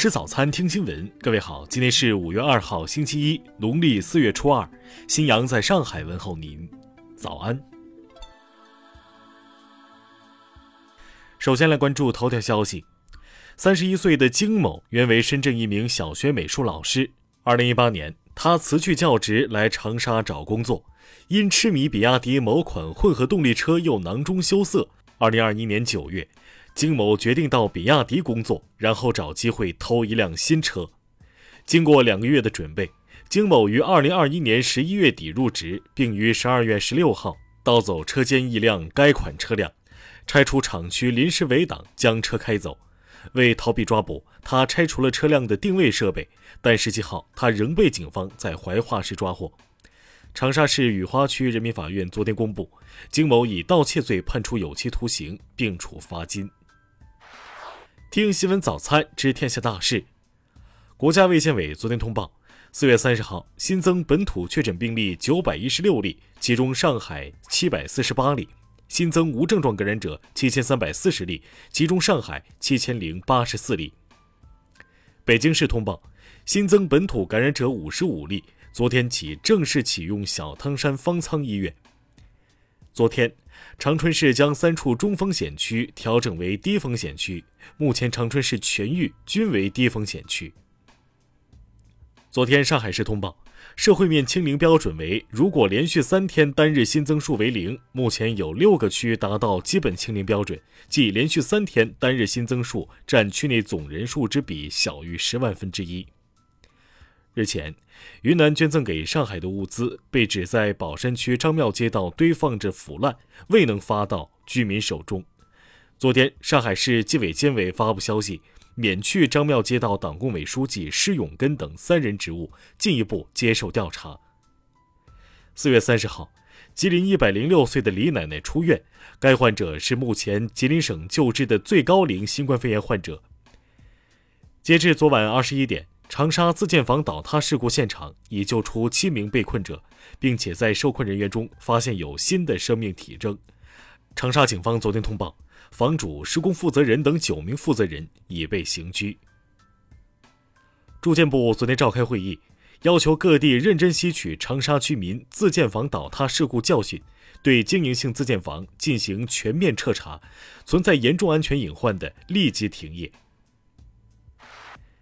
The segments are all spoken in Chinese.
吃早餐，听新闻。各位好，今天是五月二号，星期一，农历四月初二。新阳在上海问候您，早安。首先来关注头条消息：三十一岁的金某原为深圳一名小学美术老师。二零一八年，他辞去教职来长沙找工作，因痴迷比亚迪某款混合动力车又囊中羞涩。二零二一年九月。金某决定到比亚迪工作，然后找机会偷一辆新车。经过两个月的准备，金某于二零二一年十一月底入职，并于十二月十六号盗走车间一辆该款车辆，拆除厂区临时围挡，将车开走。为逃避抓捕，他拆除了车辆的定位设备，但十七号他仍被警方在怀化市抓获。长沙市雨花区人民法院昨天公布，金某以盗窃罪判处有期徒刑，并处罚金。听新闻早餐知天下大事。国家卫健委昨天通报，四月三十号新增本土确诊病例九百一十六例，其中上海七百四十八例；新增无症状感染者七千三百四十例，其中上海七千零八十四例。北京市通报，新增本土感染者五十五例，昨天起正式启用小汤山方舱医院。昨天。长春市将三处中风险区调整为低风险区，目前长春市全域均为低风险区。昨天，上海市通报，社会面清零标准为：如果连续三天单日新增数为零，目前有六个区达到基本清零标准，即连续三天单日新增数占区内总人数之比小于十万分之一。日前，云南捐赠给上海的物资被指在宝山区张庙街道堆放着腐烂，未能发到居民手中。昨天，上海市纪委监委发布消息，免去张庙街道党工委书记施永根等三人职务，进一步接受调查。四月三十号，吉林一百零六岁的李奶奶出院，该患者是目前吉林省救治的最高龄新冠肺炎患者。截至昨晚二十一点。长沙自建房倒塌事故现场已救出七名被困者，并且在受困人员中发现有新的生命体征。长沙警方昨天通报，房主、施工负责人等九名负责人已被刑拘。住建部昨天召开会议，要求各地认真吸取长沙居民自建房倒塌事故教训，对经营性自建房进行全面彻查，存在严重安全隐患的立即停业。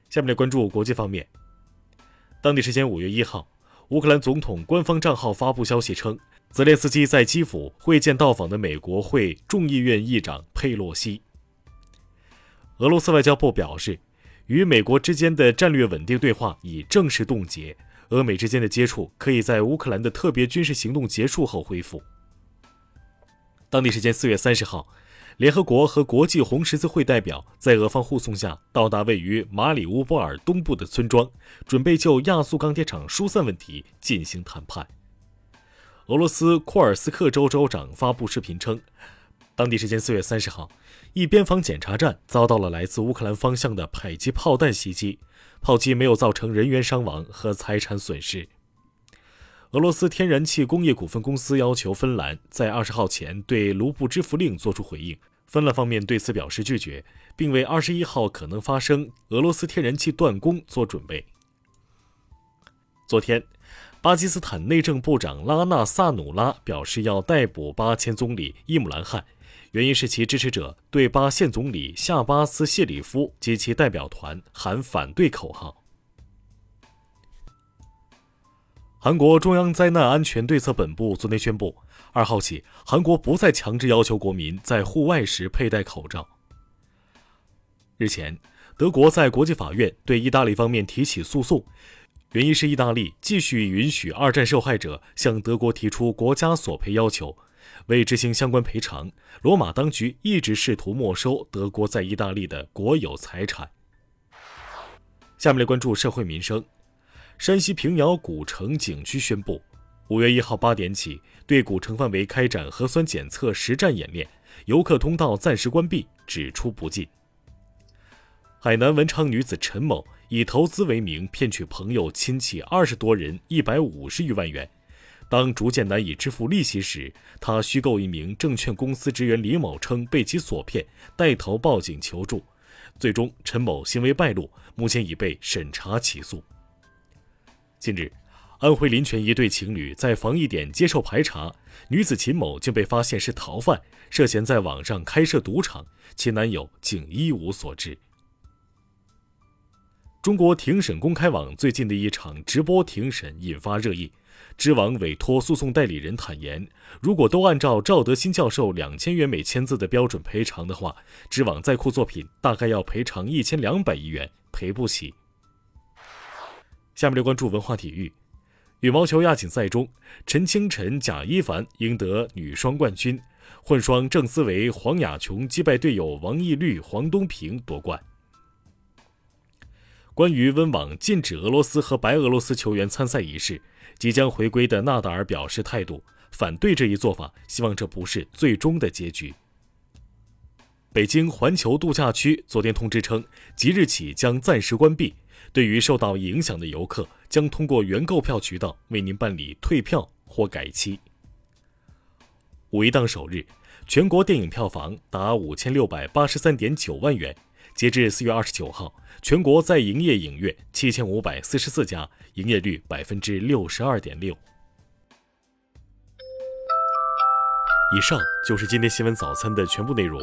下面来关注国际方面。当地时间五月一号，乌克兰总统官方账号发布消息称，泽连斯基在基辅会见到访的美国会众议院议长佩洛西。俄罗斯外交部表示，与美国之间的战略稳定对话已正式冻结，俄美之间的接触可以在乌克兰的特别军事行动结束后恢复。当地时间四月三十号。联合国和国际红十字会代表在俄方护送下到达位于马里乌波尔东部的村庄，准备就亚速钢铁厂疏散问题进行谈判。俄罗斯库尔斯克州州长发布视频称，当地时间四月三十号，一边防检查站遭到了来自乌克兰方向的迫击炮弹袭击，炮击没有造成人员伤亡和财产损失。俄罗斯天然气工业股份公司要求芬兰在二十号前对卢布支付令作出回应，芬兰方面对此表示拒绝，并为二十一号可能发生俄罗斯天然气断供做准备。昨天，巴基斯坦内政部长拉纳萨努拉表示要逮捕巴前总理伊姆兰汗，原因是其支持者对巴现总理夏巴斯谢里夫及其代表团喊反对口号。韩国中央灾难安全对策本部昨天宣布，二号起，韩国不再强制要求国民在户外时佩戴口罩。日前，德国在国际法院对意大利方面提起诉讼，原因是意大利继续允许二战受害者向德国提出国家索赔要求。为执行相关赔偿，罗马当局一直试图没收德国在意大利的国有财产。下面来关注社会民生。山西平遥古城景区宣布，五月一号八点起，对古城范围开展核酸检测实战演练，游客通道暂时关闭，只出不进。海南文昌女子陈某以投资为名骗取朋友亲戚二十多人一百五十余万元，当逐渐难以支付利息时，她虚构一名证券公司职员李某称被其所骗，带头报警求助。最终陈某行为败露，目前已被审查起诉。近日，安徽临泉一对情侣在防疫点接受排查，女子秦某竟被发现是逃犯，涉嫌在网上开设赌场，其男友竟一无所知。中国庭审公开网最近的一场直播庭审引发热议。知网委托诉讼代理人坦言，如果都按照赵德新教授两千元每千字的标准赔偿的话，知网在库作品大概要赔偿一千两百亿元，赔不起。下面来关注文化体育，羽毛球亚锦赛中，陈清晨、贾一凡赢得女双冠军，混双郑思维、黄雅琼击败队友王懿律、黄东萍夺冠。关于温网禁止俄罗斯和白俄罗斯球员参赛一事，即将回归的纳达尔表示态度，反对这一做法，希望这不是最终的结局。北京环球度假区昨天通知称，即日起将暂时关闭，对于受到影响的游客，将通过原购票渠道为您办理退票或改期。五一档首日，全国电影票房达五千六百八十三点九万元。截至四月二十九号，全国在营业影院七千五百四十四家，营业率百分之六十二点六。以上就是今天新闻早餐的全部内容。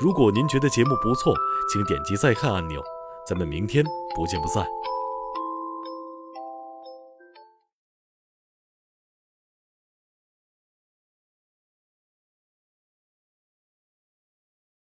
如果您觉得节目不错，请点击再看按钮。咱们明天不见不散。